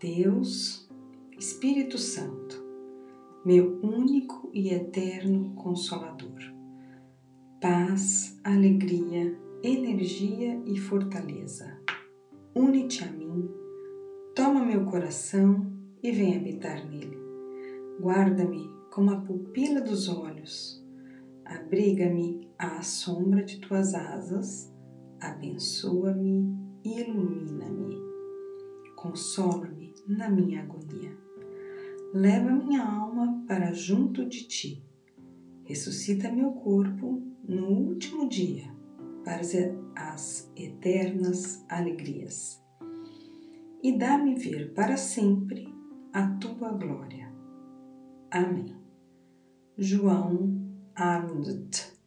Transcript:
Deus, Espírito Santo, meu único e eterno Consolador. Paz, alegria, energia e fortaleza. Une-te a mim, toma meu coração e vem habitar nele. Guarda-me como a pupila dos olhos, abriga-me à sombra de tuas asas, abençoa-me e ilumina-me. Consola-me na minha agonia. Leva minha alma para junto de ti. Ressuscita meu corpo no último dia para as eternas alegrias. E dá-me ver para sempre a tua glória. Amém. João Arndt